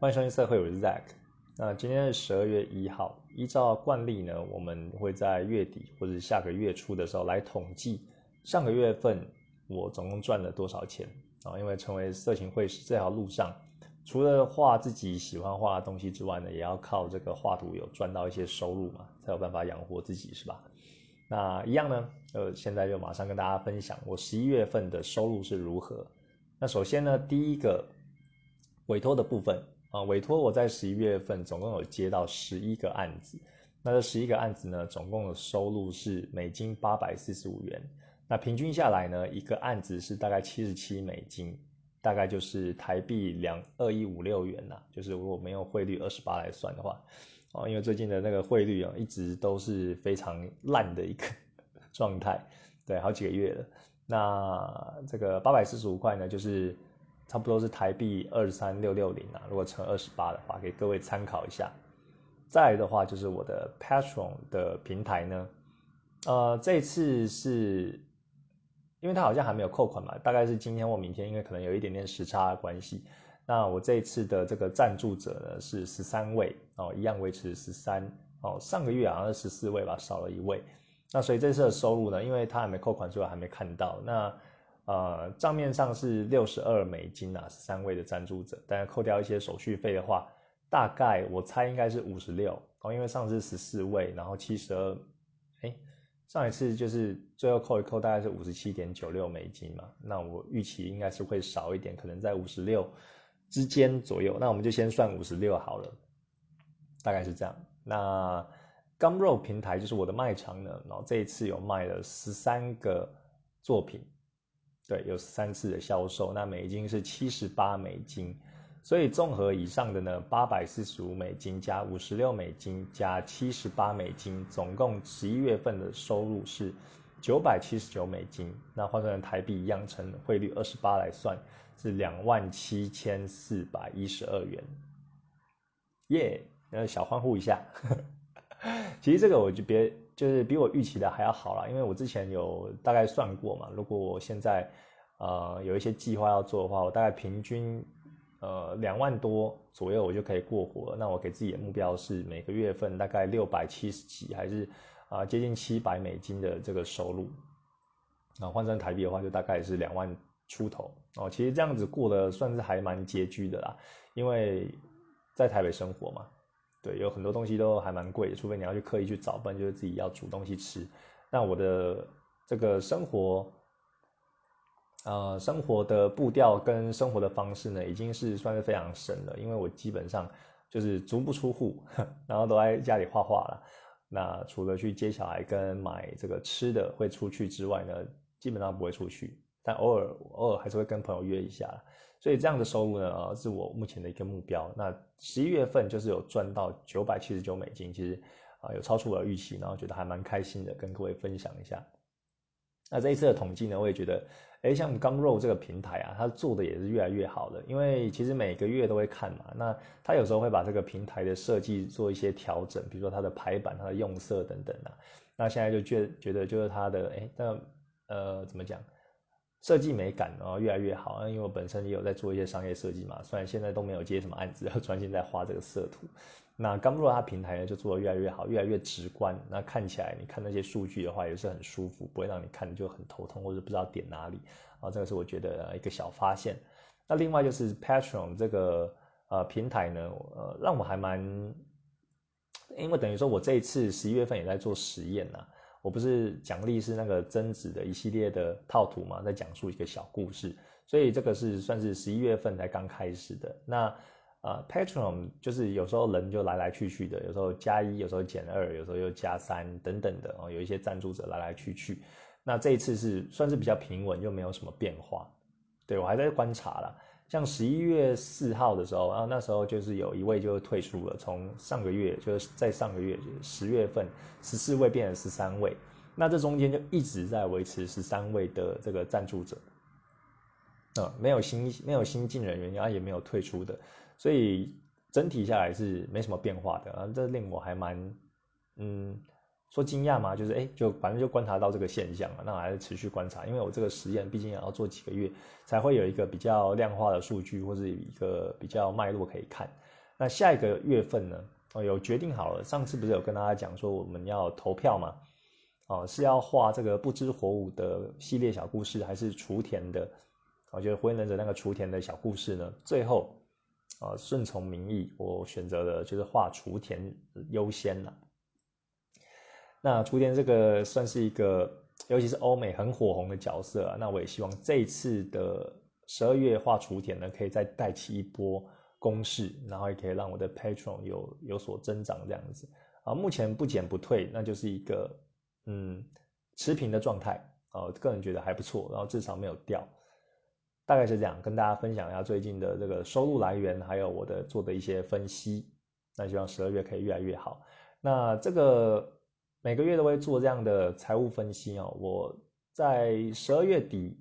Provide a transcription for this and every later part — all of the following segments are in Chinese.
欢迎收听社会，我是 Zack。那今天是十二月一号，依照惯例呢，我们会在月底或者下个月初的时候来统计上个月份我总共赚了多少钱啊？因为成为色情会师这条路上，除了画自己喜欢画的东西之外呢，也要靠这个画图有赚到一些收入嘛，才有办法养活自己，是吧？那一样呢，呃，现在就马上跟大家分享我十一月份的收入是如何。那首先呢，第一个委托的部分啊，委托我在十一月份总共有接到十一个案子，那这十一个案子呢，总共的收入是美金八百四十五元，那平均下来呢，一个案子是大概七十七美金，大概就是台币两二一五六元呐，就是如果没有汇率二十八来算的话，哦，因为最近的那个汇率啊，一直都是非常烂的一个状态，对，好几个月了。那这个八百四十五块呢，就是差不多是台币二三六六零啊。如果乘二十八的话，给各位参考一下。再来的话，就是我的 Patron 的平台呢，呃，这次是因为它好像还没有扣款嘛，大概是今天或明天，因为可能有一点点时差关系。那我这一次的这个赞助者呢是十三位哦，一样维持十三哦。上个月好像是十四位吧，少了一位。那所以这次的收入呢，因为他还没扣款，所以我还没看到。那呃账面上是六十二美金啊，十三位的赞助者，但是扣掉一些手续费的话，大概我猜应该是五十六哦，因为上次十四位，然后七十二，哎，上一次就是最后扣一扣，大概是五十七点九六美金嘛。那我预期应该是会少一点，可能在五十六之间左右。那我们就先算五十六好了，大概是这样。那 Gumroad 平台就是我的卖场呢，然后这一次有卖了十三个作品，对，有三次的销售，那美金是七十八美金，所以综合以上的呢，八百四十五美金加五十六美金加七十八美金，总共十一月份的收入是九百七十九美金，那换算成台币一样，乘汇率二十八来算，是两万七千四百一十二元，耶，呃，小欢呼一下。其实这个我就别就是比我预期的还要好了，因为我之前有大概算过嘛，如果我现在呃有一些计划要做的话，我大概平均呃两万多左右我就可以过活。那我给自己的目标是每个月份大概六百七十几，还是啊接近七百美金的这个收入。啊换成台币的话，就大概是两万出头哦。其实这样子过得算是还蛮拮据的啦，因为在台北生活嘛。对，有很多东西都还蛮贵，除非你要去刻意去找，不然就是自己要煮东西吃。那我的这个生活，呃，生活的步调跟生活的方式呢，已经是算是非常省了，因为我基本上就是足不出户，然后都在家里画画了。那除了去接小孩跟买这个吃的会出去之外呢，基本上不会出去，但偶尔偶尔还是会跟朋友约一下。所以这样的收入呢，呃，是我目前的一个目标。那十一月份就是有赚到九百七十九美金，其实啊有超出我的预期，然后觉得还蛮开心的，跟各位分享一下。那这一次的统计呢，我也觉得，哎，像 Gumroad 这个平台啊，它做的也是越来越好的。因为其实每个月都会看嘛，那它有时候会把这个平台的设计做一些调整，比如说它的排版、它的用色等等啊。那现在就觉觉得就是它的，哎，那呃怎么讲？设计美感哦越来越好，因为我本身也有在做一些商业设计嘛，虽然现在都没有接什么案子，要专心在画这个色图。那刚入它平台呢就做的越来越好，越来越直观。那看起来你看那些数据的话也是很舒服，不会让你看就很头痛或者不知道点哪里啊。这个是我觉得一个小发现。那另外就是 Patron 这个呃平台呢，呃让我还蛮，因为等于说我这一次十一月份也在做实验呐。我不是奖励是那个贞子的一系列的套图嘛，在讲述一个小故事，所以这个是算是十一月份才刚开始的。那呃，Patron 就是有时候人就来来去去的，有时候加一，有时候减二，有时候又加三等等的哦，有一些赞助者来来去去。那这一次是算是比较平稳，又没有什么变化。对我还在观察了。像十一月四号的时候，然后那时候就是有一位就退出了，从上个月就是在上个月十月份十四位变成十三位，那这中间就一直在维持十三位的这个赞助者，啊，没有新没有新进人员，然后也没有退出的，所以整体下来是没什么变化的啊，这令我还蛮嗯说惊讶吗？就是哎，就反正就观察到这个现象了，那还是持续观察，因为我这个实验毕竟也要做几个月，才会有一个比较量化的数据或者一个比较脉络可以看。那下一个月份呢？哦，有决定好了。上次不是有跟大家讲说我们要投票嘛？哦，是要画这个不知火舞的系列小故事，还是雏田的？我觉得火影忍者那个雏田的小故事呢，最后啊顺从民意，我选择了就是画雏田优先了。那雏田这个算是一个，尤其是欧美很火红的角色啊。那我也希望这一次的十二月画雏田呢，可以再带起一波攻势，然后也可以让我的 Patron 有有所增长这样子啊。目前不减不退，那就是一个嗯持平的状态啊。个人觉得还不错，然后至少没有掉，大概是这样。跟大家分享一下最近的这个收入来源，还有我的做的一些分析。那希望十二月可以越来越好。那这个。每个月都会做这样的财务分析哦。我在十二月底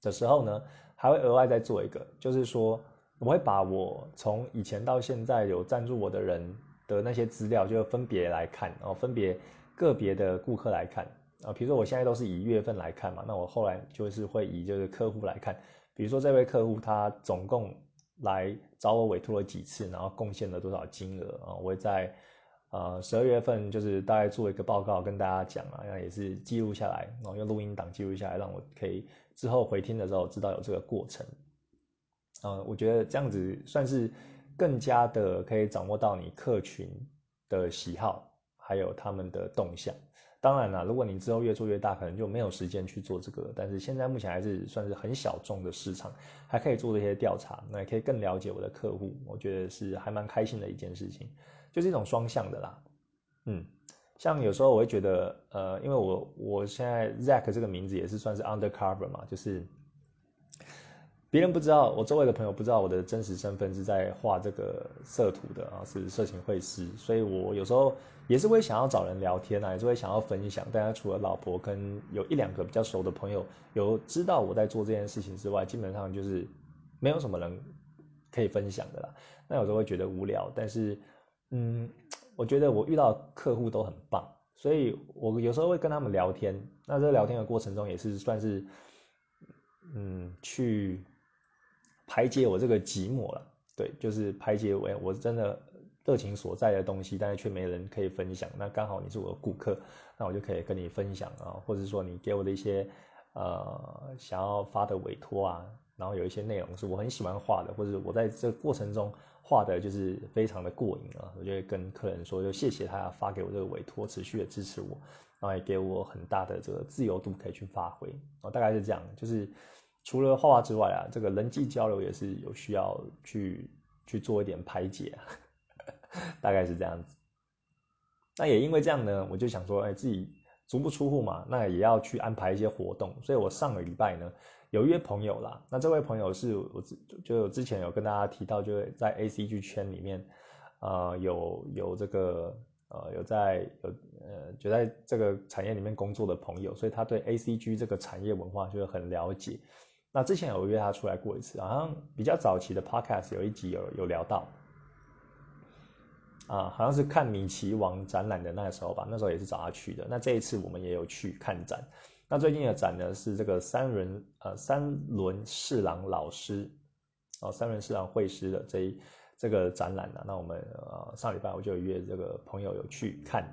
的时候呢，还会额外再做一个，就是说我会把我从以前到现在有赞助我的人的那些资料，就分别来看，然后分别个别的顾客来看啊。比如说我现在都是以月份来看嘛，那我后来就是会以这个客户来看，比如说这位客户他总共来找我委托了几次，然后贡献了多少金额啊，我会在。呃，十二月份就是大概做一个报告跟大家讲啊，那也是记录下来，然后用录音档记录下来，让我可以之后回听的时候知道有这个过程。嗯，我觉得这样子算是更加的可以掌握到你客群的喜好，还有他们的动向。当然了，如果你之后越做越大，可能就没有时间去做这个。但是现在目前还是算是很小众的市场，还可以做这些调查，那也可以更了解我的客户。我觉得是还蛮开心的一件事情。就是一种双向的啦，嗯，像有时候我会觉得，呃，因为我我现在 Zack 这个名字也是算是 undercover 嘛，就是别人不知道，我周围的朋友不知道我的真实身份是在画这个色图的啊，是色情绘师，所以我有时候也是会想要找人聊天啊，也是会想要分享。大家除了老婆跟有一两个比较熟的朋友有知道我在做这件事情之外，基本上就是没有什么人可以分享的啦。那有时候会觉得无聊，但是。嗯，我觉得我遇到客户都很棒，所以我有时候会跟他们聊天。那这聊天的过程中，也是算是，嗯，去排解我这个寂寞了。对，就是排解我我真的热情所在的东西，但是却没人可以分享。那刚好你是我的顾客，那我就可以跟你分享啊，或者说你给我的一些呃想要发的委托啊，然后有一些内容是我很喜欢画的，或者我在这过程中。画的就是非常的过瘾啊！我就跟客人说，就谢谢他发给我这个委托，持续的支持我，然后也给我很大的这个自由度可以去发挥啊，大概是这样。就是除了画画之外啊，这个人际交流也是有需要去去做一点排解啊，大概是这样子。那也因为这样呢，我就想说，哎，自己足不出户嘛，那也要去安排一些活动，所以我上个礼拜呢。有约朋友啦，那这位朋友是我之就之前有跟大家提到，就是在 A C G 圈里面，呃，有有这个呃有在有呃就在这个产业里面工作的朋友，所以他对 A C G 这个产业文化就是很了解。那之前有约他出来过一次，好像比较早期的 Podcast 有一集有有聊到，啊，好像是看米奇王展览的那时候吧，那时候也是找他去的。那这一次我们也有去看展。那最近的展呢是这个三轮呃三轮侍郎老师，哦三轮侍郎会师的这一这个展览呢，那我们呃上礼拜我就约这个朋友有去看。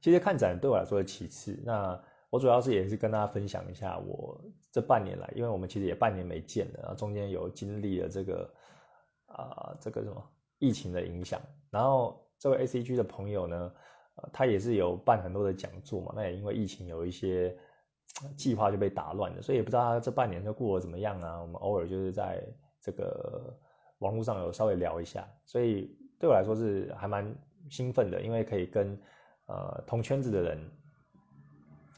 其实看展对我来说是其次，那我主要是也是跟大家分享一下我这半年来，因为我们其实也半年没见了，然后中间有经历了这个啊这个什么疫情的影响，然后这位 A C G 的朋友呢。他也是有办很多的讲座嘛，那也因为疫情有一些计划就被打乱了，所以也不知道他这半年都过得怎么样啊。我们偶尔就是在这个网络上有稍微聊一下，所以对我来说是还蛮兴奋的，因为可以跟呃同圈子的人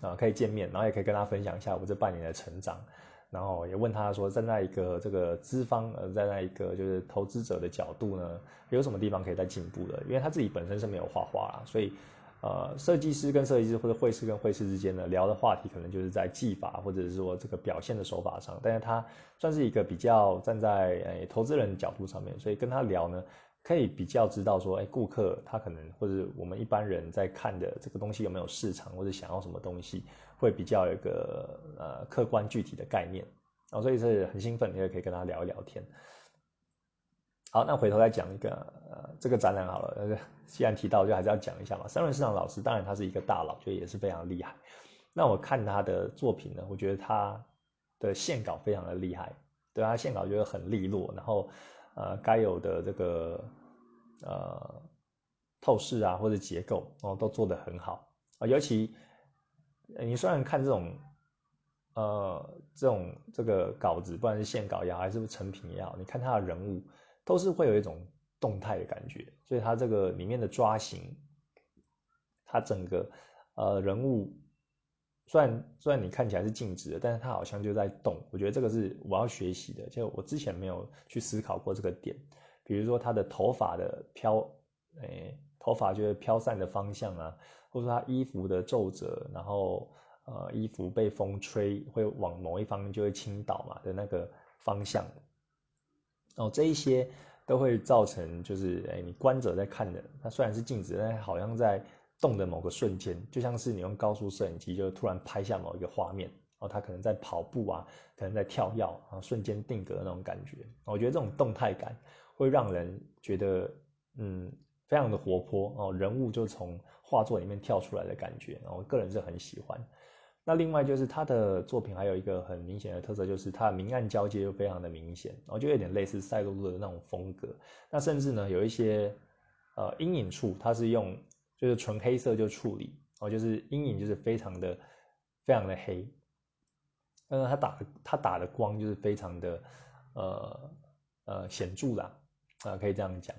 啊可以见面，然后也可以跟他分享一下我这半年的成长，然后也问他说站在一个这个资方呃站在一个就是投资者的角度呢，有什么地方可以再进步的？因为他自己本身是没有画画啦，所以。呃，设计师跟设计师或者绘师跟绘师之间呢，聊的话题可能就是在技法或者是说这个表现的手法上，但是他算是一个比较站在诶投资人角度上面，所以跟他聊呢，可以比较知道说，哎，顾客他可能或者我们一般人在看的这个东西有没有市场，或者想要什么东西，会比较有一个呃客观具体的概念，啊，所以是很兴奋，你也可以跟他聊一聊天。好，那回头再讲一个呃这个展览好了，既然提到，就还是要讲一下嘛。三轮市场老师，当然他是一个大佬，就也是非常厉害。那我看他的作品呢，我觉得他的线稿非常的厉害，对他线稿觉得很利落，然后呃该有的这个呃透视啊或者结构哦都做得很好啊，尤其你虽然看这种呃这种这个稿子，不管是线稿也好，还是成品也好，你看他的人物。都是会有一种动态的感觉，所以它这个里面的抓形，它整个呃人物，虽然虽然你看起来是静止的，但是它好像就在动。我觉得这个是我要学习的，就我之前没有去思考过这个点。比如说他的头发的飘，诶，头发就是飘散的方向啊，或者说他衣服的皱褶，然后呃衣服被风吹会往某一方面就会倾倒嘛的那个方向。哦，这一些都会造成，就是哎，你观者在看的，它虽然是静止，但好像在动的某个瞬间，就像是你用高速摄影机就突然拍下某一个画面，哦，他可能在跑步啊，可能在跳跃啊，瞬间定格的那种感觉。我觉得这种动态感会让人觉得，嗯，非常的活泼哦，人物就从画作里面跳出来的感觉，我个人是很喜欢。那另外就是他的作品还有一个很明显的特色，就是他的明暗交接又非常的明显，然后就有点类似赛璐璐的那种风格。那甚至呢有一些呃阴影处，他是用就是纯黑色就处理，哦，就是阴影就是非常的非常的黑，呃，他打他打的光就是非常的呃呃显著啦，啊，可以这样讲。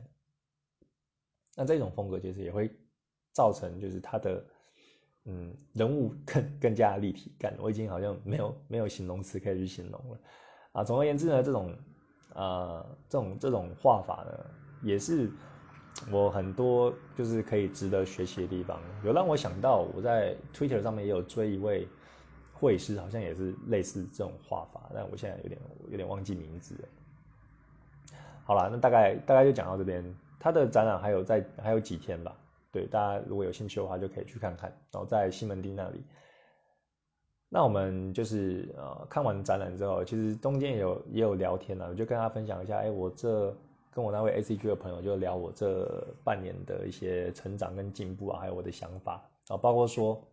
那这种风格其实也会造成就是他的。嗯，人物更更加立体感，我已经好像没有没有形容词可以去形容了啊。总而言之呢，这种啊这种这种画法呢，也是我很多就是可以值得学习的地方。有让我想到，我在 Twitter 上面也有追一位绘师，好像也是类似这种画法，但我现在有点有点忘记名字了。好了，那大概大概就讲到这边。他的展览还有在还有几天吧。对，大家如果有兴趣的话，就可以去看看。然后在西门町那里，那我们就是呃看完展览之后，其实中间也有也有聊天了，我就跟他分享一下，哎，我这跟我那位 A C G 的朋友就聊我这半年的一些成长跟进步啊，还有我的想法啊，包括说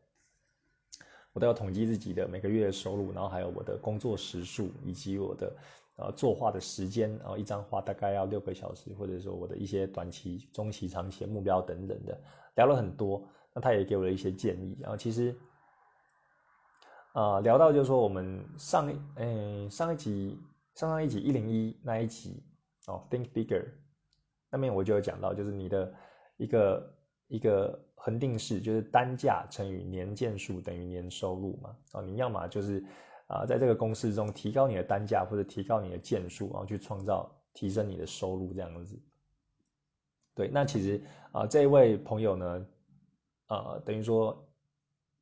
我都要统计自己的每个月的收入，然后还有我的工作时数以及我的。呃，作画的时间，然后一张画大概要六个小时，或者说我的一些短期、中期、长期目标等等的，聊了很多。那他也给我了一些建议。然后其实，啊，聊到就是说我们上，诶，上一集、上上一集一零一那一集哦，Think Bigger，那边我就有讲到，就是你的一个一个恒定式，就是单价乘以年件数等于年收入嘛。哦，你要么就是。啊，在这个公式中提高你的单价或者提高你的件数，然后去创造提升你的收入这样子。对，那其实啊，这一位朋友呢，呃，等于说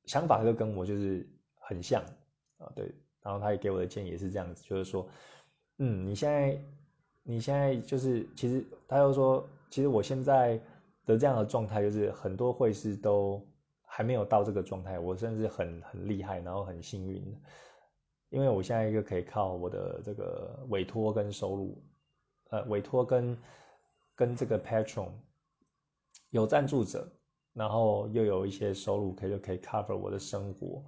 想法就跟我就是很像啊，对。然后他也给我的建议也是这样子，就是说，嗯，你现在你现在就是其实他又说，其实我现在的这样的状态就是很多会师都还没有到这个状态，我甚至很很厉害，然后很幸运。因为我现在一个可以靠我的这个委托跟收入，呃，委托跟跟这个 patron 有赞助者，然后又有一些收入，可以就可以 cover 我的生活。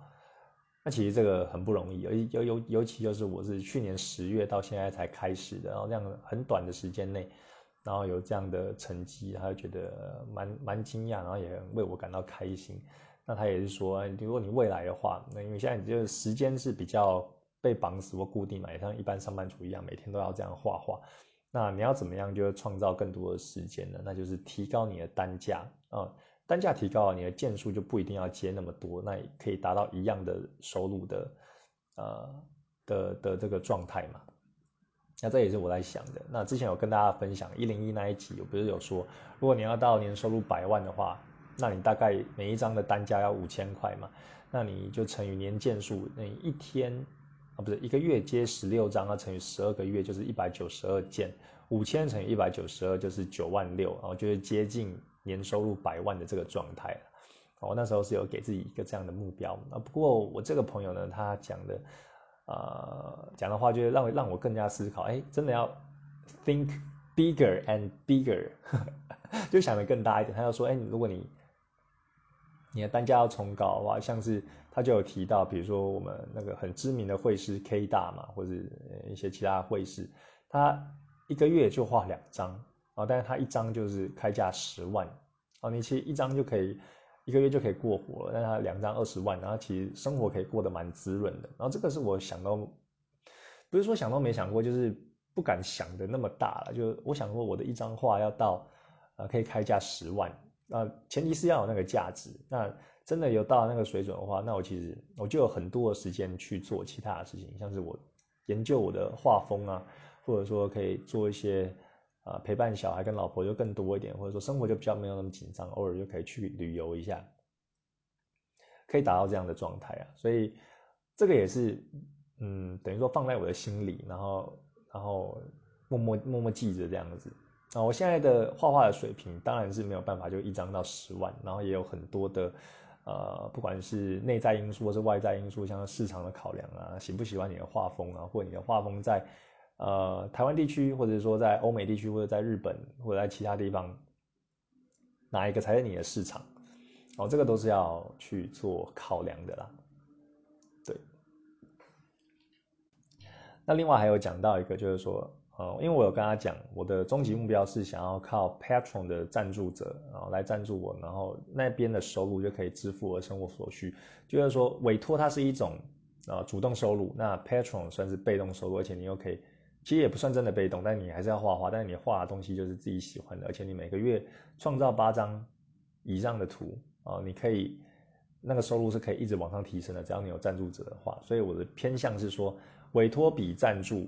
那其实这个很不容易，尤尤尤尤其就是我是去年十月到现在才开始的，然后这样很短的时间内，然后有这样的成绩，他就觉得蛮蛮惊讶，然后也为我感到开心。那他也是说，如果你未来的话，那因为现在你就是时间是比较被绑死或固定嘛，也像一般上班族一样，每天都要这样画画。那你要怎么样，就创造更多的时间呢？那就是提高你的单价啊，单价提高了，你的件数就不一定要接那么多，那也可以达到一样的收入的，呃的的这个状态嘛。那这也是我在想的。那之前有跟大家分享一零一那一集，我不是有说，如果你要到年收入百万的话。那你大概每一张的单价要五千块嘛？那你就乘以年件数，那一天啊，不是一个月接十六张，那乘以十二个月就是一百九十二件，五千乘以一百九十二就是九万六，然后就是接近年收入百万的这个状态。我那时候是有给自己一个这样的目标啊。不过我这个朋友呢，他讲的，呃，讲的话就是让让我更加思考，哎，真的要 think bigger and bigger，就想的更大一点。他就说，哎，如果你你的单价要冲高的话，像是他就有提到，比如说我们那个很知名的会师 K 大嘛，或者一些其他会师，他一个月就画两张啊，但是他一张就是开价十万啊，你其实一张就可以。一个月就可以过活了，但他两张二十万，然后其实生活可以过得蛮滋润的。然后这个是我想到，不是说想都没想过，就是不敢想的那么大了。就我想说，我的一张画要到，呃，可以开价十万，那前提是要有那个价值。那真的有到那个水准的话，那我其实我就有很多的时间去做其他的事情，像是我研究我的画风啊，或者说可以做一些。啊，陪伴小孩跟老婆就更多一点，或者说生活就比较没有那么紧张，偶尔就可以去旅游一下，可以达到这样的状态啊。所以这个也是，嗯，等于说放在我的心里，然后然后默默默默记着这样子。啊，我现在的画画的水平当然是没有办法就一张到十万，然后也有很多的呃，不管是内在因素或是外在因素，像市场的考量啊，喜不喜欢你的画风啊，或你的画风在。呃，台湾地区，或者说在欧美地区，或者在日本，或者在其他地方，哪一个才是你的市场？哦，这个都是要去做考量的啦。对。那另外还有讲到一个，就是说，呃，因为我有跟他讲，我的终极目标是想要靠 Patron 的赞助者，然后来赞助我，然后那边的收入就可以支付我生活所需。就是说，委托它是一种呃主动收入，那 Patron 算是被动收入，而且你又可以。其实也不算真的被动，但你还是要画画。但是你画的东西就是自己喜欢的，而且你每个月创造八张以上的图啊，你可以那个收入是可以一直往上提升的。只要你有赞助者的话，所以我的偏向是说，委托比赞助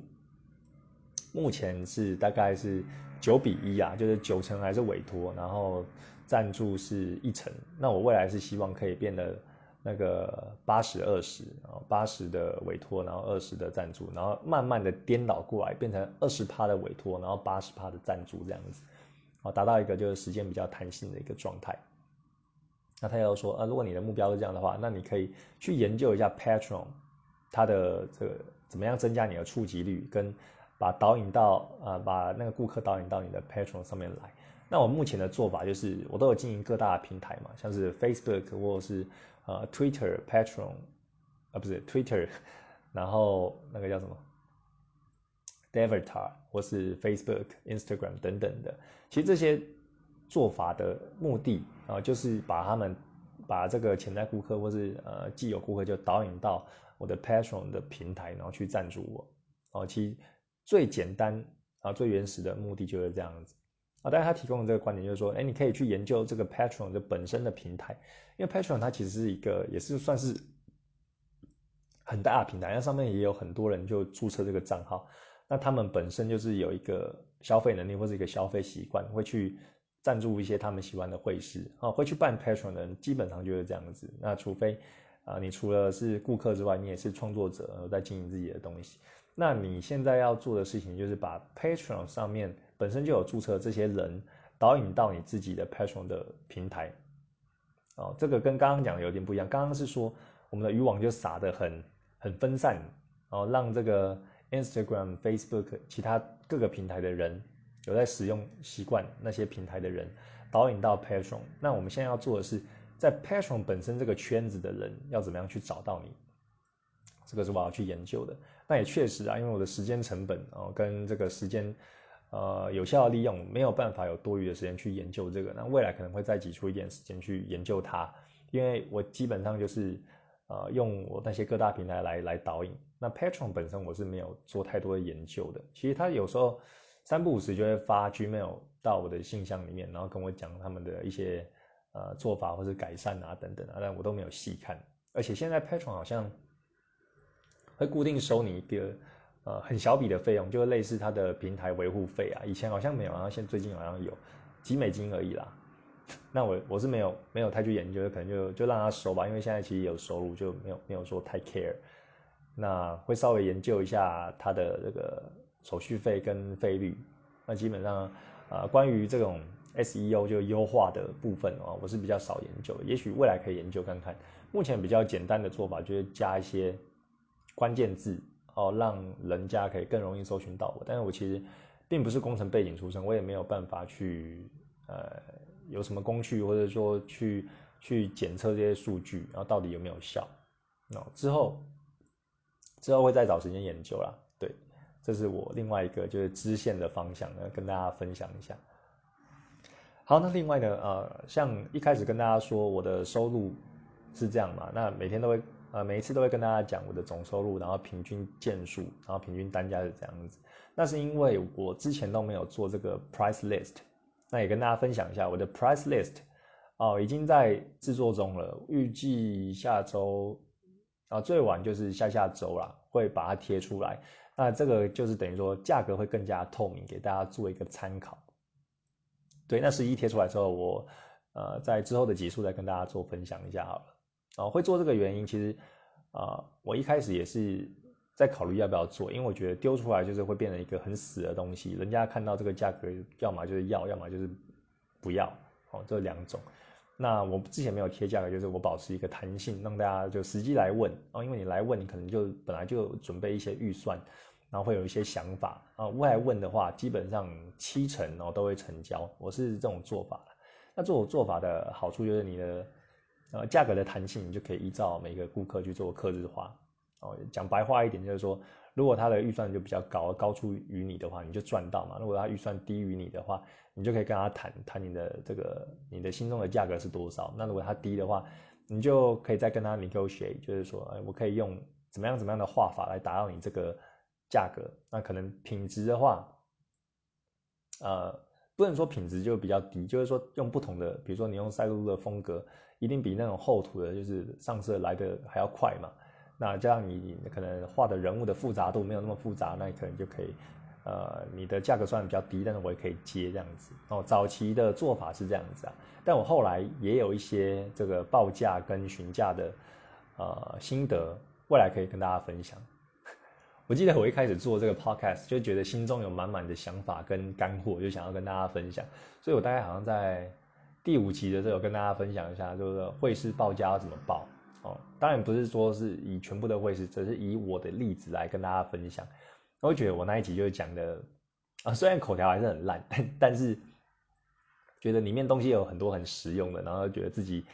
目前是大概是九比一啊，就是九成还是委托，然后赞助是一成。那我未来是希望可以变得。那个八十二十啊，八十的委托，然后二十的赞助，然后慢慢的颠倒过来，变成二十趴的委托，然后八十趴的赞助这样子，啊，达到一个就是时间比较弹性的一个状态。那他又说，啊，如果你的目标是这样的话，那你可以去研究一下 Patron，它的这个怎么样增加你的触及率，跟把导引到啊，把那个顾客导引到你的 Patron 上面来。那我目前的做法就是，我都有经营各大平台嘛，像是 Facebook 或者是。呃，Twitter、Patron，啊不是 Twitter，然后那个叫什么 d e v a t a r 或是 Facebook、Instagram 等等的，其实这些做法的目的啊，就是把他们把这个潜在顾客或是呃既有顾客就导引到我的 Patron 的平台，然后去赞助我。哦，其实最简单啊、最原始的目的就是这样子。啊，但是他提供的这个观点就是说，哎，你可以去研究这个 Patron 的本身的平台，因为 Patron 它其实是一个也是算是很大的平台，那上面也有很多人就注册这个账号，那他们本身就是有一个消费能力或者一个消费习惯，会去赞助一些他们喜欢的会师啊，会去办 Patron 的人基本上就是这样子。那除非啊，你除了是顾客之外，你也是创作者在经营自己的东西，那你现在要做的事情就是把 Patreon 上面。本身就有注册这些人导引到你自己的 Patreon 的平台，哦，这个跟刚刚讲的有点不一样。刚刚是说我们的渔网就撒的很很分散，哦，让这个 Instagram、Facebook 其他各个平台的人有在使用习惯那些平台的人导引到 Patreon。那我们现在要做的是，在 Patreon 本身这个圈子的人要怎么样去找到你？这个是我要去研究的。那也确实啊，因为我的时间成本哦，跟这个时间。呃，有效利用没有办法有多余的时间去研究这个，那未来可能会再挤出一点时间去研究它，因为我基本上就是呃用我那些各大平台来来导引。那 Patron 本身我是没有做太多的研究的，其实他有时候三不五时就会发 Gmail 到我的信箱里面，然后跟我讲他们的一些呃做法或者改善啊等等啊，但我都没有细看。而且现在 Patron 好像会固定收你一个。呃，很小笔的费用，就类似它的平台维护费啊，以前好像没有，然后现最近好像有几美金而已啦。那我我是没有没有太去研究，可能就就让他收吧，因为现在其实有收入，就没有没有说太 care。那会稍微研究一下它的这个手续费跟费率。那基本上，呃，关于这种 SEO 就优化的部分啊，我是比较少研究，也许未来可以研究看看。目前比较简单的做法就是加一些关键字哦，让人家可以更容易搜寻到我。但是我其实并不是工程背景出身，我也没有办法去呃有什么工具或者说去去检测这些数据，然后到底有没有效。那之后之后会再找时间研究啦。对，这是我另外一个就是支线的方向呢，跟大家分享一下。好，那另外呢，呃，像一开始跟大家说我的收入。是这样嘛？那每天都会，呃，每一次都会跟大家讲我的总收入，然后平均件数，然后平均单价是这样子。那是因为我之前都没有做这个 price list，那也跟大家分享一下我的 price list，哦，已经在制作中了，预计下周，啊，最晚就是下下周啦，会把它贴出来。那这个就是等于说价格会更加透明，给大家做一个参考。对，那十一贴出来之后，我，呃，在之后的集数再跟大家做分享一下好了。啊，会做这个原因，其实，啊，我一开始也是在考虑要不要做，因为我觉得丢出来就是会变成一个很死的东西，人家看到这个价格，要么就是要，要么就是不要，哦，这两种。那我之前没有贴价格，就是我保持一个弹性，让大家就实际来问，哦，因为你来问，你可能就本来就准备一些预算，然后会有一些想法，啊，外问的话，基本上七成哦都会成交，我是这种做法。那这种做法的好处就是你的。呃，价格的弹性，你就可以依照每个顾客去做客制化。哦，讲白话一点，就是说，如果他的预算就比较高，高出于你的话，你就赚到嘛。如果他预算低于你的话，你就可以跟他谈谈你的这个你的心中的价格是多少。那如果他低的话，你就可以再跟他 negotiate，就是说，哎，我可以用怎么样怎么样的画法来达到你这个价格。那可能品质的话，呃，不能说品质就比较低，就是说用不同的，比如说你用赛璐璐的风格。一定比那种厚涂的，就是上色来的还要快嘛。那这样你可能画的人物的复杂度没有那么复杂，那你可能就可以，呃，你的价格算比较低，但是我也可以接这样子。哦，早期的做法是这样子啊，但我后来也有一些这个报价跟询价的，呃，心得，未来可以跟大家分享。我记得我一开始做这个 podcast 就觉得心中有满满的想法跟干货，就想要跟大家分享，所以我大概好像在。第五期的时候跟大家分享一下，就是会师报价要怎么报哦。当然不是说是以全部的会师，只是以我的例子来跟大家分享。我觉得我那一集就讲的啊，虽然口条还是很烂，但是觉得里面东西有很多很实用的，然后觉得自己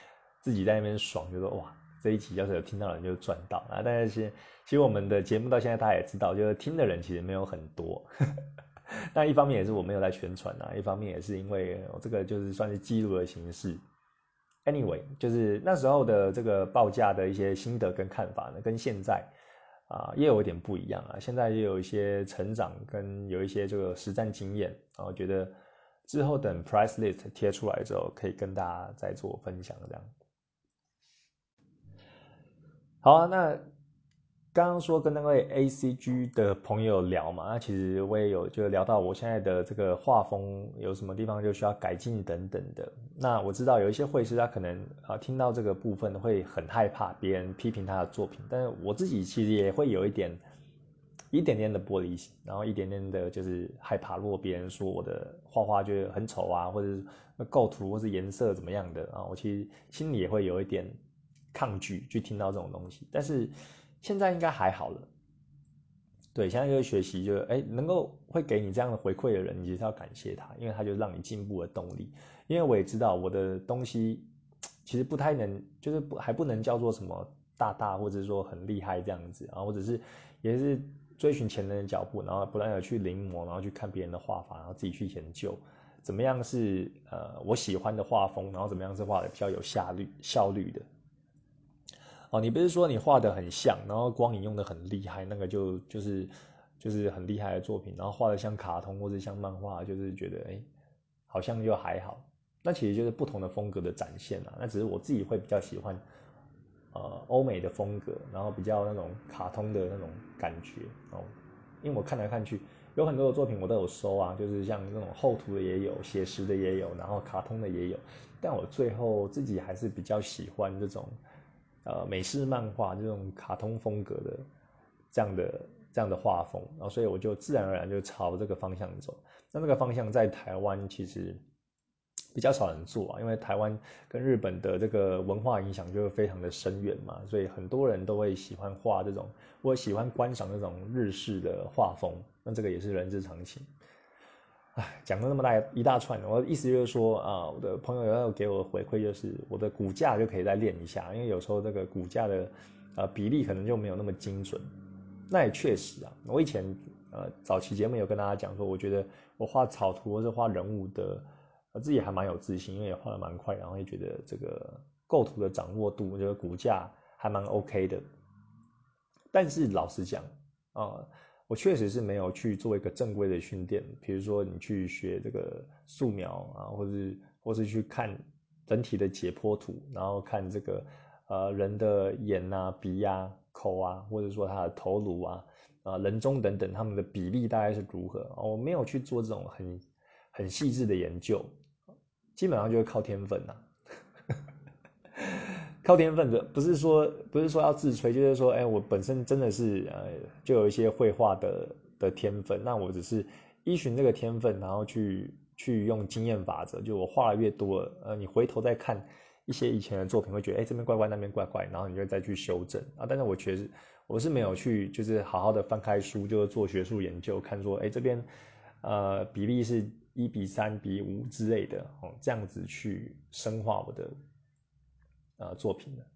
自己在那边爽，就说哇，这一集要是有听到人就赚到啊。但是其实我们的节目到现在大家也知道，就是听的人其实没有很多。那一方面也是我没有在宣传啊，一方面也是因为我这个就是算是记录的形式。Anyway，就是那时候的这个报价的一些心得跟看法呢，跟现在啊也有一点不一样啊。现在也有一些成长跟有一些这个实战经验啊，我觉得之后等 price list 贴出来之后，可以跟大家再做分享这样。好啊，那。刚刚说跟那位 A C G 的朋友聊嘛，那其实我也有就聊到我现在的这个画风有什么地方就需要改进等等的。那我知道有一些会师他可能啊听到这个部分会很害怕别人批评他的作品，但是我自己其实也会有一点一点点的玻璃心，然后一点点的就是害怕，如果别人说我的画画就很丑啊，或者是构图或是颜色怎么样的啊，我其实心里也会有一点抗拒去听到这种东西，但是。现在应该还好了，对，现在就是学习，就是哎，能够会给你这样的回馈的人，你就是要感谢他，因为他就让你进步的动力。因为我也知道我的东西其实不太能，就是不还不能叫做什么大大，或者说很厉害这样子啊，或者是也是追寻前人的脚步，然后不断的去临摹，然后去看别人的画法，然后自己去研究怎么样是呃我喜欢的画风，然后怎么样是画的比较有效率效率的。哦，你不是说你画的很像，然后光影用的很厉害，那个就就是就是很厉害的作品，然后画的像卡通或者像漫画，就是觉得哎，好像就还好。那其实就是不同的风格的展现啊。那只是我自己会比较喜欢，呃，欧美的风格，然后比较那种卡通的那种感觉哦。因为我看来看去，有很多的作品我都有收啊，就是像那种厚涂的也有，写实的也有，然后卡通的也有。但我最后自己还是比较喜欢这种。呃，美式漫画这种卡通风格的这样的这样的画风，然后所以我就自然而然就朝这个方向走。那这个方向在台湾其实比较少人做啊，因为台湾跟日本的这个文化影响就非常的深远嘛，所以很多人都会喜欢画这种，或喜欢观赏这种日式的画风。那这个也是人之常情。唉，讲了那么大一大串，我的意思就是说啊，我的朋友要给我回馈，就是我的骨架就可以再练一下，因为有时候这个骨架的呃比例可能就没有那么精准。那也确实啊，我以前呃早期节目有跟大家讲说，我觉得我画草图或者画人物的，我自己还蛮有自信，因为也画的蛮快，然后也觉得这个构图的掌握度，我觉得骨架还蛮 OK 的。但是老实讲啊。我确实是没有去做一个正规的训练，比如说你去学这个素描啊，或是或是去看人体的解剖图，然后看这个呃人的眼啊、鼻啊、口啊，或者说他的头颅啊、啊人中等等，他们的比例大概是如何？我没有去做这种很很细致的研究，基本上就是靠天分呐。靠天分的，不是说不是说要自吹，就是说，哎，我本身真的是呃，就有一些绘画的的天分。那我只是依循这个天分，然后去去用经验法则，就我画的越多，呃，你回头再看一些以前的作品，会觉得，哎，这边怪怪，那边怪怪，然后你就再去修正啊。但是我确实我是没有去，就是好好的翻开书，就是做学术研究，看说，哎，这边呃比例是一比三比五之类的，哦，这样子去深化我的。呃，作品的，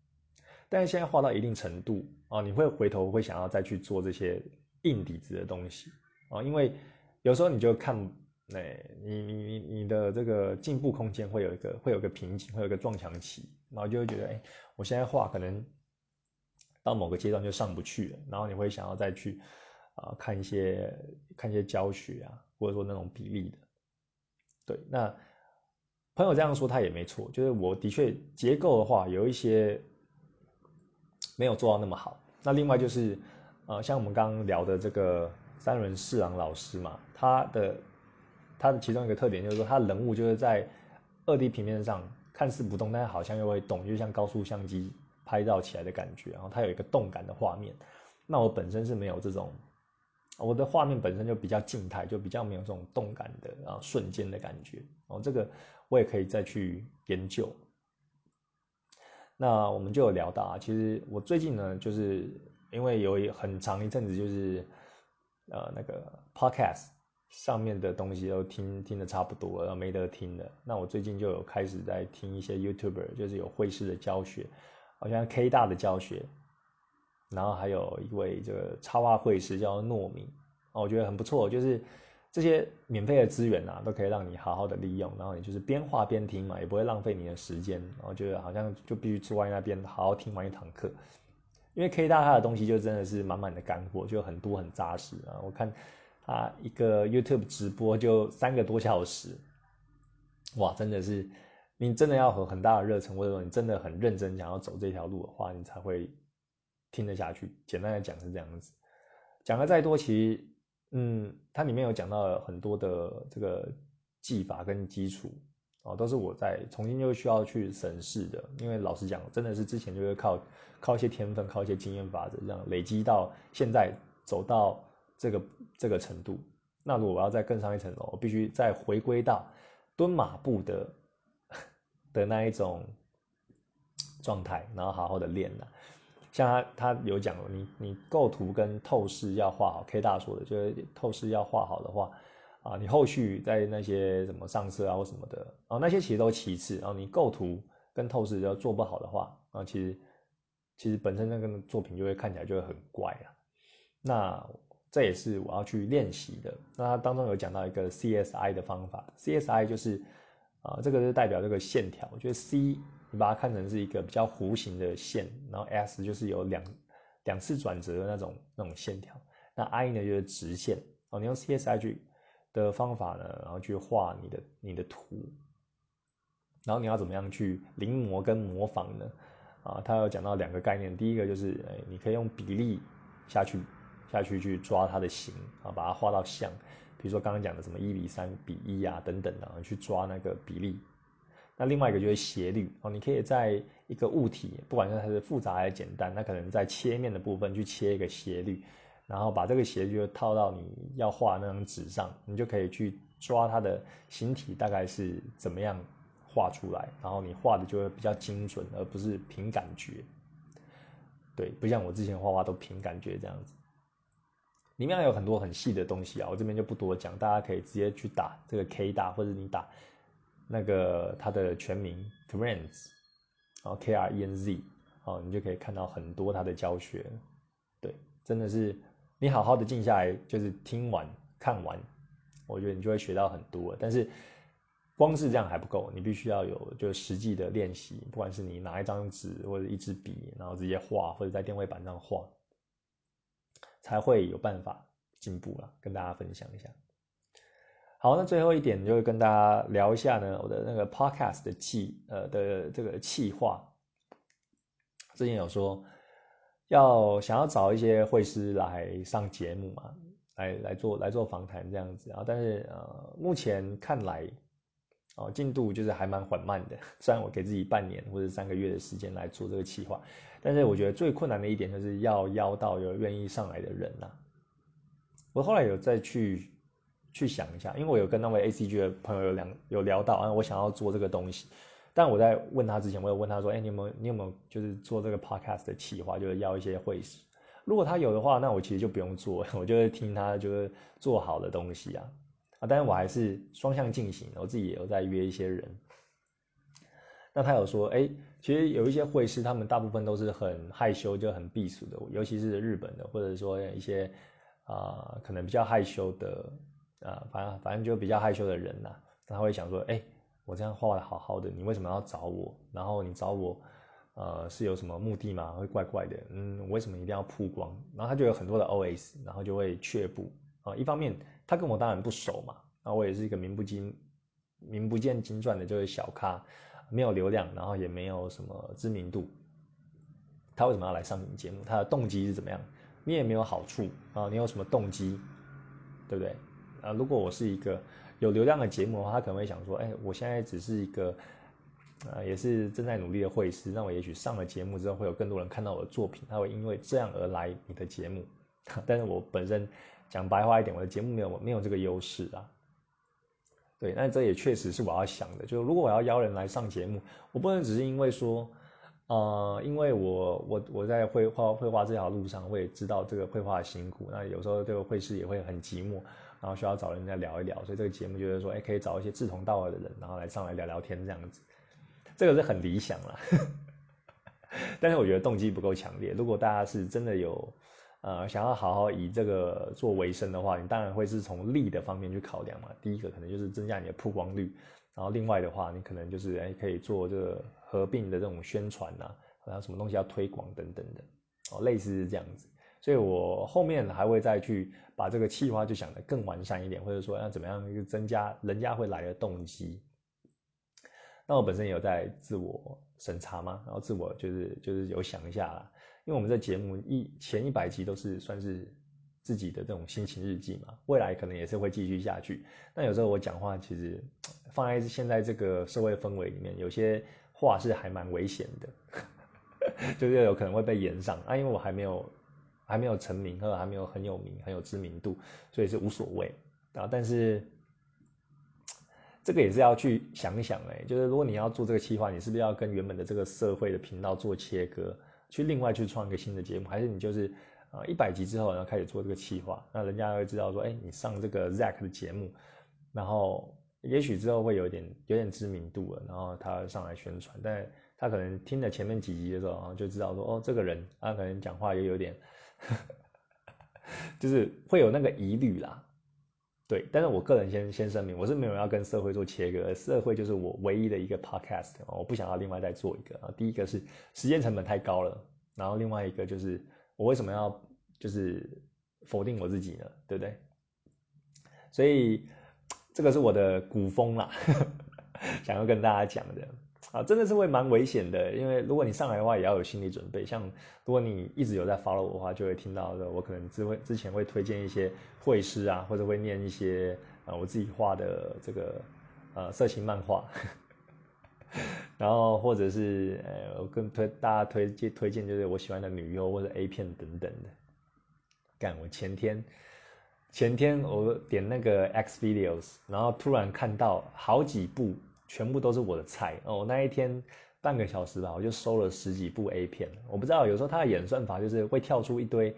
但是现在画到一定程度啊，你会回头会想要再去做这些硬底子的东西啊，因为有时候你就看，哎，你你你你的这个进步空间会有一个会有个瓶颈，会有个撞墙期，然后就会觉得，哎，我现在画可能到某个阶段就上不去了，然后你会想要再去啊看一些看一些教学啊，或者说那种比例的，对，那。朋友这样说，他也没错。就是我的确结构的话，有一些没有做到那么好。那另外就是，呃，像我们刚刚聊的这个三轮四郎老师嘛，他的他的其中一个特点就是说，他人物就是在二 D 平面上看似不动，但是好像又会动，就像高速相机拍照起来的感觉。然后他有一个动感的画面。那我本身是没有这种，我的画面本身就比较静态，就比较没有这种动感的，啊瞬间的感觉。哦，这个。我也可以再去研究。那我们就有聊到啊，其实我最近呢，就是因为有很长一阵子，就是呃那个 podcast 上面的东西都听听的差不多了，没得听了。那我最近就有开始在听一些 YouTuber，就是有绘师的教学，好像 K 大的教学，然后还有一位这个插画绘师叫糯米，哦，我觉得很不错，就是。这些免费的资源啊，都可以让你好好的利用，然后你就是边画边听嘛，也不会浪费你的时间。然后觉得好像就必须坐在那边好好听完一堂课，因为 K 大他的东西就真的是满满的干货，就很多很扎实啊。我看他一个 YouTube 直播就三个多小时，哇，真的是你真的要有很大的热忱，或者说你真的很认真想要走这条路的话，你才会听得下去。简单的讲是这样子，讲的再多其实。嗯，它里面有讲到很多的这个技法跟基础哦，都是我在重新又需要去审视的。因为老实讲，真的是之前就是靠靠一些天分，靠一些经验法则这样累积到现在走到这个这个程度。那如果我要再更上一层楼，我必须再回归到蹲马步的 的那一种状态，然后好好的练了。像他，他有讲，你你构图跟透视要画好。K 大说的，就是透视要画好的话，啊，你后续在那些什么上色啊或什么的，啊，那些其实都其次。然后你构图跟透视要做不好的话，啊，其实其实本身那个作品就会看起来就会很怪啊。那这也是我要去练习的。那他当中有讲到一个 CSI 的方法，CSI 就是啊，这个是代表这个线条。我觉得 C。你把它看成是一个比较弧形的线，然后 S 就是有两两次转折的那种那种线条，那 I 呢就是直线哦。你用 C S I G 的方法呢，然后去画你的你的图，然后你要怎么样去临摹跟模仿呢？啊，他有讲到两个概念，第一个就是哎，你可以用比例下去下去去抓它的形啊，把它画到像，比如说刚刚讲的什么一比三比一啊等等的，去抓那个比例。那另外一个就是斜率哦，你可以在一个物体，不管是它是复杂还是简单，那可能在切面的部分去切一个斜率，然后把这个斜率套到你要画那张纸上，你就可以去抓它的形体大概是怎么样画出来，然后你画的就会比较精准，而不是凭感觉。对，不像我之前画画都凭感觉这样子。里面还有很多很细的东西啊，我这边就不多讲，大家可以直接去打这个 K 大，或者你打那个它的全名 Krenz，然后 K R E N Z，哦，你就可以看到很多它的教学。对，真的是你好好的静下来，就是听完看完，我觉得你就会学到很多。但是光是这样还不够，你必须要有就实际的练习，不管是你拿一张纸或者一支笔，然后直接画，或者在电位板上画。才会有办法进步了，跟大家分享一下。好，那最后一点就是跟大家聊一下呢，我的那个 podcast 的计呃的这个企划。之前有说要想要找一些会师来上节目嘛，来来做来做访谈这样子啊，但是呃目前看来哦进度就是还蛮缓慢的。虽然我给自己半年或者三个月的时间来做这个企划。但是我觉得最困难的一点就是要邀到有愿意上来的人呐。我后来有再去去想一下，因为我有跟那位 A C G 的朋友有两有聊到啊，我想要做这个东西。但我在问他之前，我有问他说：“哎，你有没有你有没有就是做这个 podcast 的企划，就是要一些会师？如果他有的话，那我其实就不用做，我就会听他就是做好的东西啊啊！但是我还是双向进行，我自己也有在约一些人。那他有说，哎。其实有一些会师，他们大部分都是很害羞，就很避暑的，尤其是日本的，或者说一些啊，可能比较害羞的啊，反正反正就比较害羞的人呐，他会想说，哎，我这样画的好好的，你为什么要找我？然后你找我，呃，是有什么目的吗？会怪怪的，嗯，我为什么一定要曝光？然后他就有很多的 OS，然后就会却步啊。一方面他跟我当然不熟嘛，那我也是一个名不经名不见经传的，就是小咖。没有流量，然后也没有什么知名度，他为什么要来上你节目？他的动机是怎么样？你也没有好处啊，你有什么动机？对不对？啊，如果我是一个有流量的节目的话，他可能会想说：，哎，我现在只是一个，呃，也是正在努力的会师，那我也许上了节目之后，会有更多人看到我的作品，他会因为这样而来你的节目。但是我本身讲白话一点，我的节目没有没有这个优势啊。对，那这也确实是我要想的。就是如果我要邀人来上节目，我不能只是因为说，呃，因为我我我在绘画绘画这条路上，我也知道这个绘画的辛苦。那有时候这个绘师也会很寂寞，然后需要找人家聊一聊。所以这个节目就是说，哎，可以找一些志同道合的人，然后来上来聊聊天这样子。这个是很理想了，但是我觉得动机不够强烈。如果大家是真的有。呃，想要好好以这个做为生的话，你当然会是从利的方面去考量嘛。第一个可能就是增加你的曝光率，然后另外的话，你可能就是哎可以做这个合并的这种宣传呐，然后什么东西要推广等等的，哦，类似是这样子。所以我后面还会再去把这个企划就想得更完善一点，或者说要怎么样去增加人家会来的动机。那我本身也有在自我审查嘛，然后自我就是就是有想一下啦。因为我们这节目一前一百集都是算是自己的这种心情日记嘛，未来可能也是会继续下去。那有时候我讲话其实放在现在这个社会氛围里面，有些话是还蛮危险的，就是有可能会被延上啊。因为我还没有还没有成名，或者还没有很有名、很有知名度，所以是无所谓啊。但是这个也是要去想一想哎，就是如果你要做这个企划，你是不是要跟原本的这个社会的频道做切割？去另外去创一个新的节目，还是你就是啊一百集之后然后开始做这个企划，那人家会知道说，哎，你上这个 Zack 的节目，然后也许之后会有点有点知名度了，然后他上来宣传，但他可能听了前面几集的时候，然后就知道说，哦，这个人他可能讲话也有点，就是会有那个疑虑啦，对，但是我个人先先声明，我是没有要跟社会做切割，社会就是我唯一的一个 podcast，我不想要另外再做一个啊。第一个是时间成本太高了，然后另外一个就是我为什么要就是否定我自己呢？对不对？所以这个是我的古风啦，想要跟大家讲的。啊，真的是会蛮危险的，因为如果你上来的话，也要有心理准备。像如果你一直有在 follow 我的话，就会听到的，我可能之会之前会推荐一些会师啊，或者会念一些呃我自己画的这个呃色情漫画。然后或者是呃，我跟推大家推荐推荐就是我喜欢的女优或者 A 片等等的。干，我前天前天我点那个 X videos，然后突然看到好几部，全部都是我的菜哦。那一天半个小时吧，我就收了十几部 A 片。我不知道有时候它的演算法就是会跳出一堆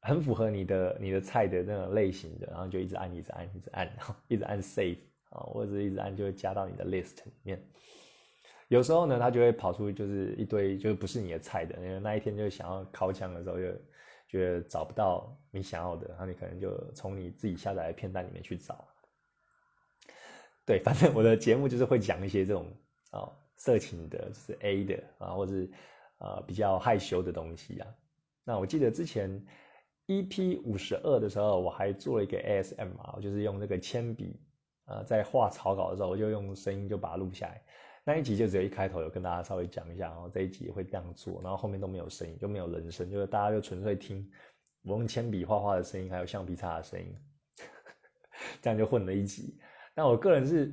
很符合你的你的菜的那种类型的，然后就一直按一直按一直按，一直按 save 啊，或者一直按就会加到你的 list 里面。有时候呢，它就会跑出就是一堆就是不是你的菜的，因为那一天就想要靠枪的时候就。觉得找不到你想要的，然后你可能就从你自己下载的片单里面去找。对，反正我的节目就是会讲一些这种啊色情的，就是 A 的啊，或者是呃比较害羞的东西啊。那我记得之前 EP 五十二的时候，我还做了一个 ASM 啊，就是用那个铅笔呃在画草稿的时候，我就用声音就把它录下来。那一集就只有一开头有跟大家稍微讲一下，然后这一集会这样做，然后后面都没有声音，就没有人声，就是大家就纯粹听我用铅笔画画的声音，还有橡皮擦的声音，这样就混了一集。那我个人是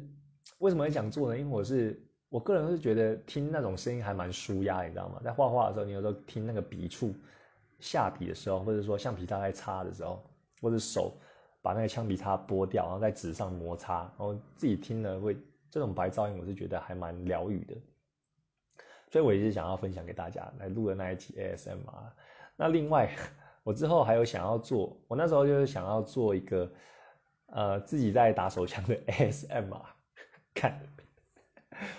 为什么会讲做呢？因为我是我个人是觉得听那种声音还蛮舒压，你知道吗？在画画的时候，你有时候听那个笔触下笔的时候，或者说橡皮擦在擦的时候，或者手把那个橡皮擦剥掉，然后在纸上摩擦，然后自己听了会。这种白噪音我是觉得还蛮疗愈的，所以我也是想要分享给大家来录的那一集 ASMR。那另外，我之后还有想要做，我那时候就是想要做一个呃自己在打手枪的 ASMR，看，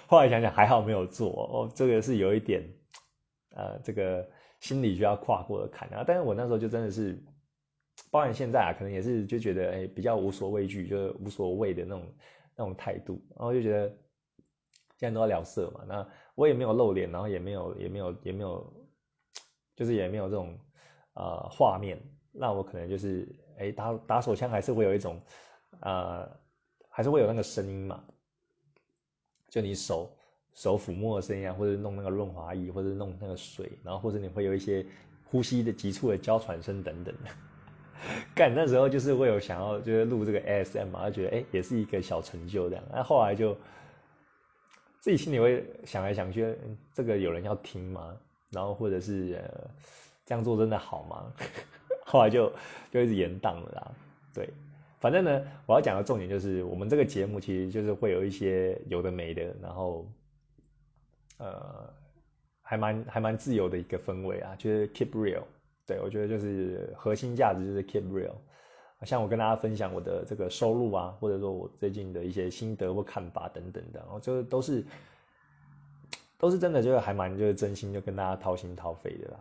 后来想想还好没有做哦，这个是有一点呃这个心理需要跨过的坎啊。但是我那时候就真的是，包含现在啊，可能也是就觉得哎比较无所畏惧，就是无所谓的那种。那种态度，然后就觉得现在都要聊色嘛，那我也没有露脸，然后也没有也没有也没有，就是也没有这种呃画面，那我可能就是哎打打手枪还是会有一种呃还是会有那个声音嘛，就你手手抚摸的声音啊，或者弄那个润滑液，或者弄那个水，然后或者你会有一些呼吸的急促的娇喘声等等。干那时候就是会有想要就是录这个 ASM 嘛，觉得哎也是一个小成就这样。那后来就自己心里会想来想去，这个有人要听吗？然后或者是呃这样做真的好吗？后来就就一直延档了啦。对，反正呢，我要讲的重点就是我们这个节目其实就是会有一些有的没的，然后呃还蛮还蛮自由的一个氛围啊，就是 keep real。对，我觉得就是核心价值就是 keep real，像我跟大家分享我的这个收入啊，或者说我最近的一些心得或看法等等的，然后就都是都是真的，就是还蛮就是真心就跟大家掏心掏肺的啦。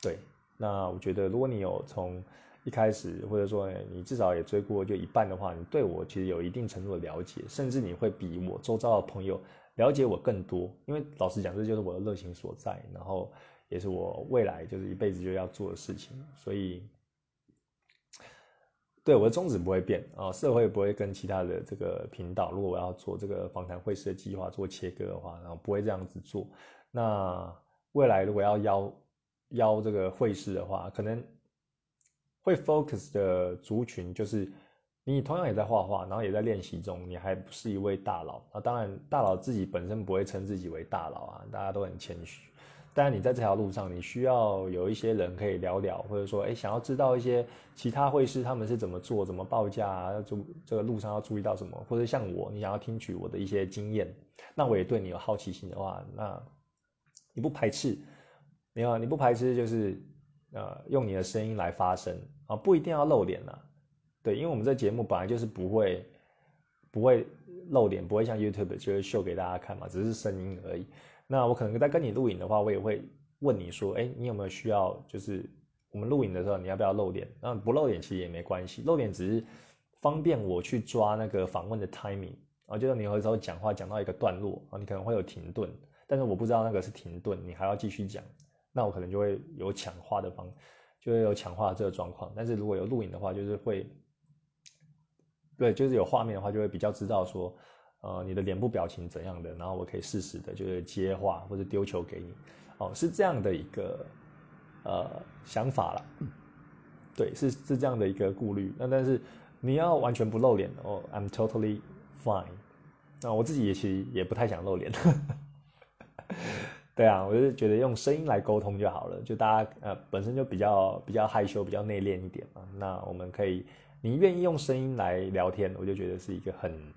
对，那我觉得如果你有从一开始，或者说你至少也追过就一半的话，你对我其实有一定程度的了解，甚至你会比我周遭的朋友了解我更多，因为老实讲，这就是我的热情所在，然后。也是我未来就是一辈子就要做的事情，所以对我的宗旨不会变啊，社会不会跟其他的这个频道，如果我要做这个访谈会式的计划做切割的话，然后不会这样子做。那未来如果要邀邀这个会式的话，可能会 focus 的族群就是你同样也在画画，然后也在练习中，你还不是一位大佬啊。当然，大佬自己本身不会称自己为大佬啊，大家都很谦虚。但是你在这条路上，你需要有一些人可以聊聊，或者说，哎，想要知道一些其他会师他们是怎么做、怎么报价啊，要注这个路上要注意到什么，或者像我，你想要听取我的一些经验，那我也对你有好奇心的话，那你不排斥，你好你不排斥，就是呃，用你的声音来发声啊，不一定要露脸呐，对，因为我们这节目本来就是不会不会露脸，不会像 YouTube 就是秀给大家看嘛，只是声音而已。那我可能在跟你录影的话，我也会问你说，哎，你有没有需要？就是我们录影的时候，你要不要露脸？那不露脸其实也没关系，露脸只是方便我去抓那个访问的 timing 啊，就是你有时候讲话讲到一个段落啊，你可能会有停顿，但是我不知道那个是停顿，你还要继续讲，那我可能就会有抢话的方，就会有抢话这个状况。但是如果有录影的话，就是会，对，就是有画面的话，就会比较知道说。呃，你的脸部表情怎样的？然后我可以适时的，就是接话或者丢球给你，哦，是这样的一个呃想法了。对，是是这样的一个顾虑。那但是你要完全不露脸哦，I'm totally fine。那我自己也其实也不太想露脸。对啊，我就觉得用声音来沟通就好了，就大家呃本身就比较比较害羞、比较内敛一点嘛。那我们可以，你愿意用声音来聊天，我就觉得是一个很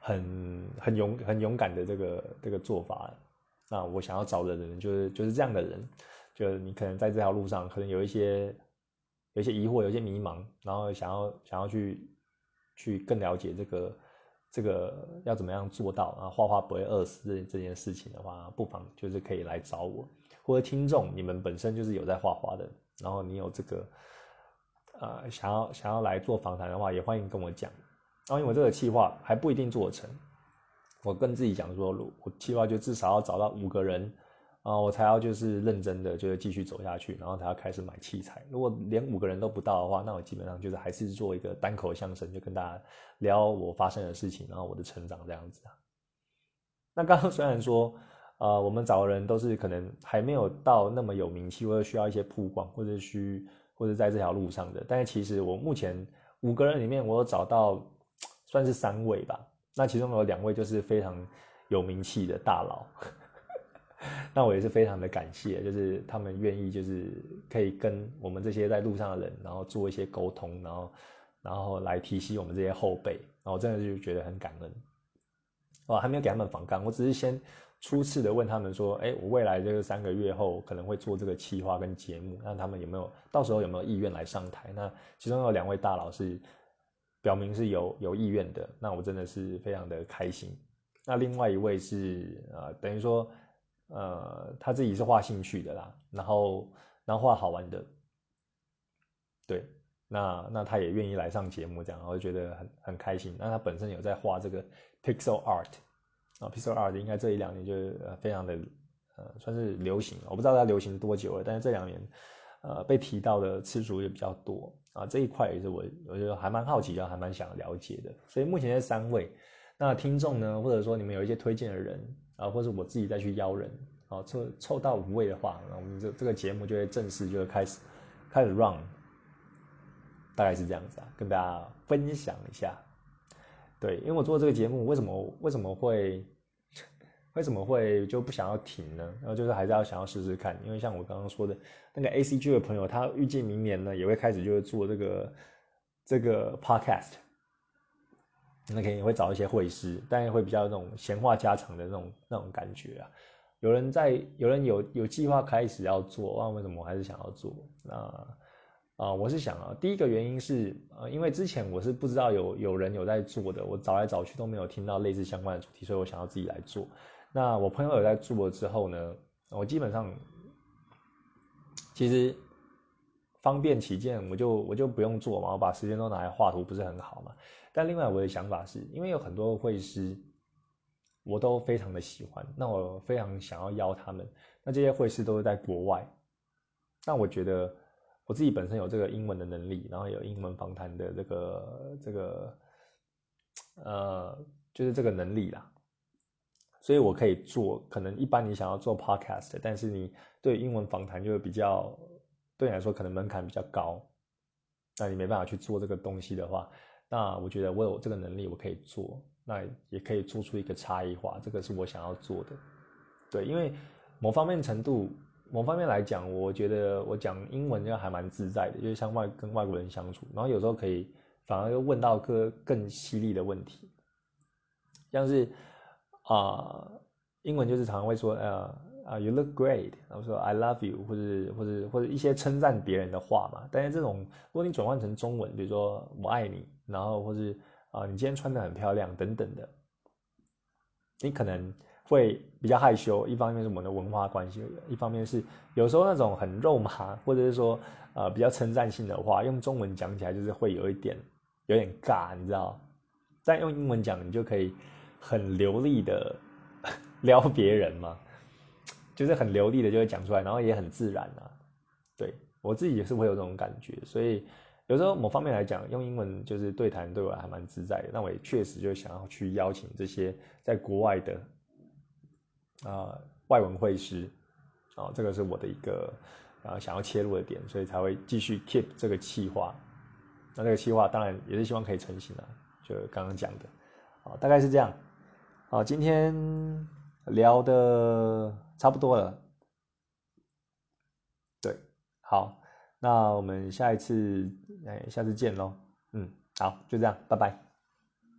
很很勇很勇敢的这个这个做法。那我想要找的人就是就是这样的人，就是你可能在这条路上可能有一些有一些疑惑、有些迷茫，然后想要想要去去更了解这个。这个要怎么样做到啊？画画不会饿死这这件事情的话，不妨就是可以来找我，或者听众，你们本身就是有在画画的，然后你有这个呃想要想要来做访谈的话，也欢迎跟我讲。然后因为这个计划还不一定做成，我跟自己讲说，我计划就至少要找到五个人。啊，我才要就是认真的，就是继续走下去，然后才要开始买器材。如果连五个人都不到的话，那我基本上就是还是做一个单口相声，就跟大家聊我发生的事情，然后我的成长这样子。那刚刚虽然说，呃，我们找的人都是可能还没有到那么有名气，或者需要一些曝光，或者需或者在这条路上的，但是其实我目前五个人里面，我有找到算是三位吧。那其中有两位就是非常有名气的大佬。那我也是非常的感谢，就是他们愿意，就是可以跟我们这些在路上的人，然后做一些沟通，然后，然后来提携我们这些后辈，然后真的就觉得很感恩。哦，还没有给他们访纲，我只是先初次的问他们说，哎，我未来这个三个月后可能会做这个企划跟节目，那他们有没有到时候有没有意愿来上台？那其中有两位大佬是表明是有有意愿的，那我真的是非常的开心。那另外一位是啊，等于说。呃，他自己是画兴趣的啦，然后然后画好玩的，对，那那他也愿意来上节目这样，我就觉得很很开心。那他本身有在画这个 pixel art 啊，pixel art 应该这一两年就非常的呃算是流行，我不知道它流行多久了，但是这两年呃被提到的次数也比较多啊，这一块也是我我觉得还蛮好奇，的，还蛮想了解的。所以目前这三位，那听众呢，或者说你们有一些推荐的人。啊，或者我自己再去邀人，啊，凑凑到五位的话，那我们这这个节目就会正式就会开始开始 run，大概是这样子啊，跟大家分享一下。对，因为我做这个节目，为什么为什么会为什么会就不想要停呢？然后就是还是要想要试试看，因为像我刚刚说的那个 A C G 的朋友，他预计明年呢也会开始就是做这个这个 podcast。那肯定会找一些会师，但会比较那种闲话家常的那种那种感觉啊。有人在，有人有有计划开始要做，那为什么我还是想要做？那啊，我是想啊，第一个原因是呃，因为之前我是不知道有有人有在做的，我找来找去都没有听到类似相关的主题，所以我想要自己来做。那我朋友有在做了之后呢，我基本上其实方便起见，我就我就不用做嘛，我把时间都拿来画图，不是很好嘛。但另外我的想法是，因为有很多会师，我都非常的喜欢，那我非常想要邀他们。那这些会师都是在国外，那我觉得我自己本身有这个英文的能力，然后有英文访谈的这个这个，呃，就是这个能力啦，所以我可以做。可能一般你想要做 podcast，但是你对英文访谈就会比较对你来说可能门槛比较高，那你没办法去做这个东西的话。那我觉得我有这个能力，我可以做，那也可以做出一个差异化，这个是我想要做的。对，因为某方面程度，某方面来讲，我觉得我讲英文就还蛮自在的，就是像外跟外国人相处，然后有时候可以反而又问到个更犀利的问题，像是啊，英文就是常常会说呃。啊，You look great，然后说 I love you，或者或者或者一些称赞别人的话嘛。但是这种，如果你转换成中文，比如说我爱你，然后或是啊你今天穿的很漂亮等等的，你可能会比较害羞。一方面是我们的文化关系，一方面是有时候那种很肉麻，或者是说呃比较称赞性的话，用中文讲起来就是会有一点有点尬，你知道？但用英文讲，你就可以很流利的 撩别人嘛。就是很流利的就会讲出来，然后也很自然啊。对我自己也是会有这种感觉，所以有时候某方面来讲，用英文就是对谈对我还蛮自在的。那我也确实就想要去邀请这些在国外的啊外文会师啊，这个是我的一个啊想要切入的点，所以才会继续 keep 这个计划。那这个计划当然也是希望可以成型啊，就刚刚讲的好，大概是这样。好，今天聊的差不多了。对，好，那我们下一次，哎，下次见喽。嗯，好，就这样，拜拜。